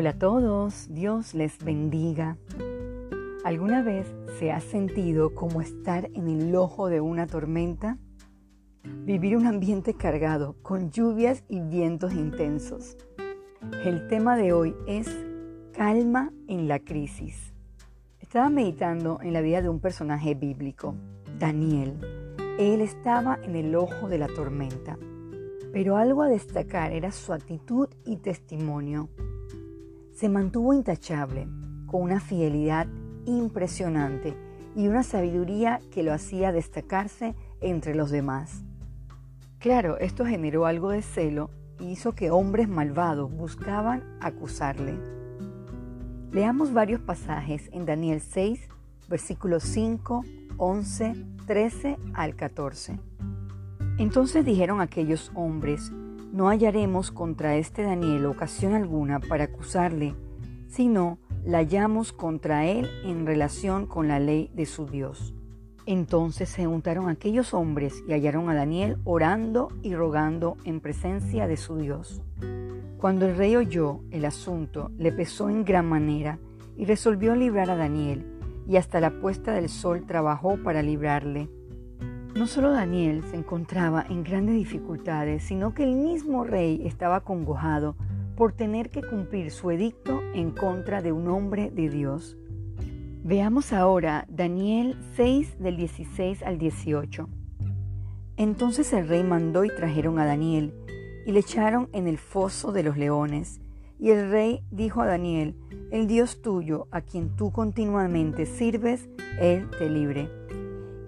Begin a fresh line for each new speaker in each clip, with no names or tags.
Hola a todos, Dios les bendiga. ¿Alguna vez se ha sentido como estar en el ojo de una tormenta? Vivir un ambiente cargado con lluvias y vientos intensos. El tema de hoy es calma en la crisis. Estaba meditando en la vida de un personaje bíblico, Daniel. Él estaba en el ojo de la tormenta, pero algo a destacar era su actitud y testimonio se mantuvo intachable, con una fidelidad impresionante y una sabiduría que lo hacía destacarse entre los demás. Claro, esto generó algo de celo y hizo que hombres malvados buscaban acusarle. Leamos varios pasajes en Daniel 6, versículos 5, 11, 13 al 14. Entonces dijeron aquellos hombres, no hallaremos contra este Daniel ocasión alguna para acusarle, sino la hallamos contra él en relación con la ley de su Dios. Entonces se juntaron aquellos hombres y hallaron a Daniel orando y rogando en presencia de su Dios. Cuando el rey oyó el asunto, le pesó en gran manera y resolvió librar a Daniel, y hasta la puesta del sol trabajó para librarle no solo Daniel se encontraba en grandes dificultades, sino que el mismo rey estaba congojado por tener que cumplir su edicto en contra de un hombre de Dios. Veamos ahora Daniel 6 del 16 al 18. Entonces el rey mandó y trajeron a Daniel y le echaron en el foso de los leones. Y el rey dijo a Daniel, el Dios tuyo, a quien tú continuamente sirves, él te libre.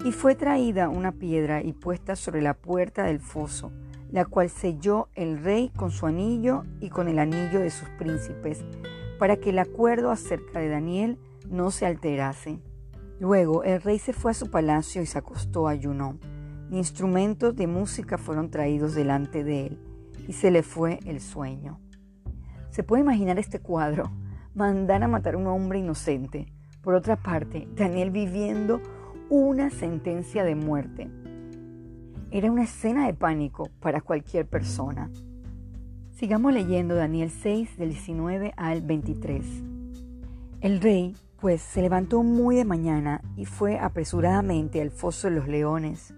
Y fue traída una piedra y puesta sobre la puerta del foso, la cual selló el rey con su anillo y con el anillo de sus príncipes, para que el acuerdo acerca de Daniel no se alterase. Luego el rey se fue a su palacio y se acostó ayunó. Instrumentos de música fueron traídos delante de él, y se le fue el sueño. Se puede imaginar este cuadro, mandar a matar a un hombre inocente. Por otra parte, Daniel viviendo una sentencia de muerte. Era una escena de pánico para cualquier persona. Sigamos leyendo Daniel 6 del 19 al 23. El rey, pues, se levantó muy de mañana y fue apresuradamente al foso de los leones.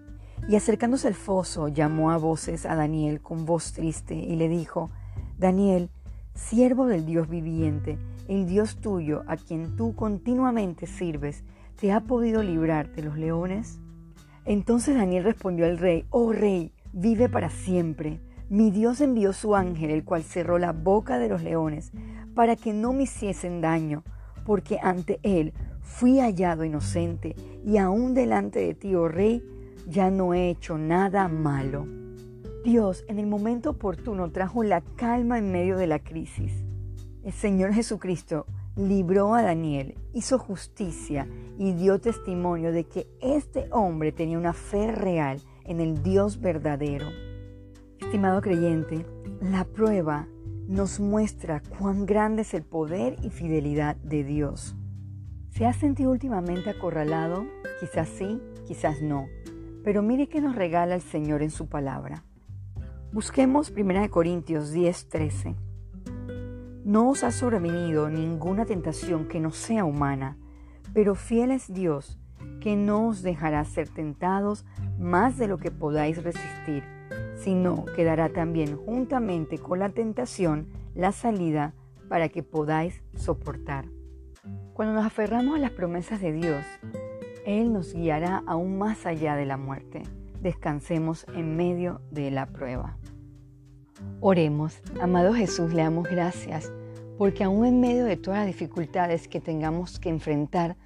Y acercándose al foso, llamó a voces a Daniel con voz triste y le dijo, Daniel, siervo del Dios viviente, el Dios tuyo, a quien tú continuamente sirves, ¿te ha podido librar de los leones? Entonces Daniel respondió al rey, oh rey, vive para siempre. Mi Dios envió su ángel, el cual cerró la boca de los leones, para que no me hiciesen daño, porque ante él fui hallado inocente, y aún delante de ti, oh rey, ya no he hecho nada malo. Dios en el momento oportuno trajo la calma en medio de la crisis. El Señor Jesucristo libró a Daniel, hizo justicia y dio testimonio de que este hombre tenía una fe real en el Dios verdadero. Estimado creyente, la prueba nos muestra cuán grande es el poder y fidelidad de Dios. ¿Se ha sentido últimamente acorralado? Quizás sí, quizás no. Pero mire que nos regala el Señor en su palabra. Busquemos 1 Corintios 10, 13. No os ha sobrevenido ninguna tentación que no sea humana, pero fiel es Dios, que no os dejará ser tentados más de lo que podáis resistir, sino que dará también juntamente con la tentación la salida para que podáis soportar. Cuando nos aferramos a las promesas de Dios, Él nos guiará aún más allá de la muerte. Descansemos en medio de la prueba. Oremos, amado Jesús, le damos gracias porque aún en medio de todas las dificultades que tengamos que enfrentar,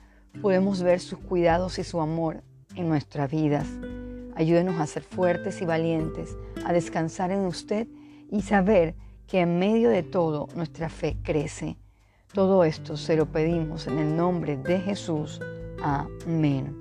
podemos ver sus cuidados y su amor en nuestras vidas. Ayúdenos a ser fuertes y valientes, a descansar en usted y saber que en medio de todo nuestra fe crece. Todo esto se lo pedimos en el nombre de Jesús. Amén.